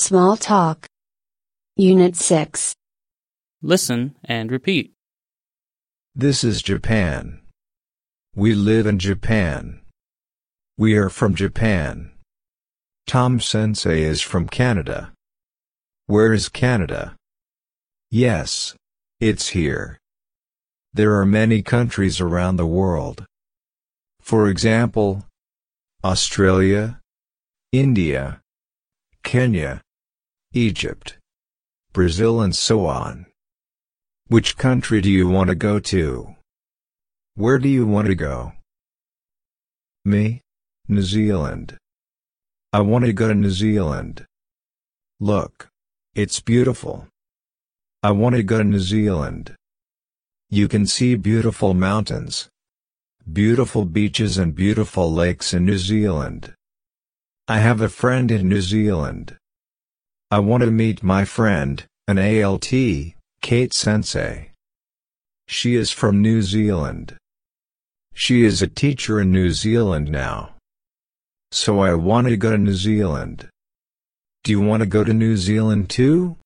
Small Talk. Unit 6. Listen and repeat. This is Japan. We live in Japan. We are from Japan. Tom Sensei is from Canada. Where is Canada? Yes. It's here. There are many countries around the world. For example, Australia, India, Kenya, Egypt, Brazil and so on. Which country do you want to go to? Where do you want to go? Me? New Zealand. I want to go to New Zealand. Look. It's beautiful. I want to go to New Zealand. You can see beautiful mountains, beautiful beaches and beautiful lakes in New Zealand. I have a friend in New Zealand. I want to meet my friend, an ALT, Kate Sensei. She is from New Zealand. She is a teacher in New Zealand now. So I want to go to New Zealand. Do you want to go to New Zealand too?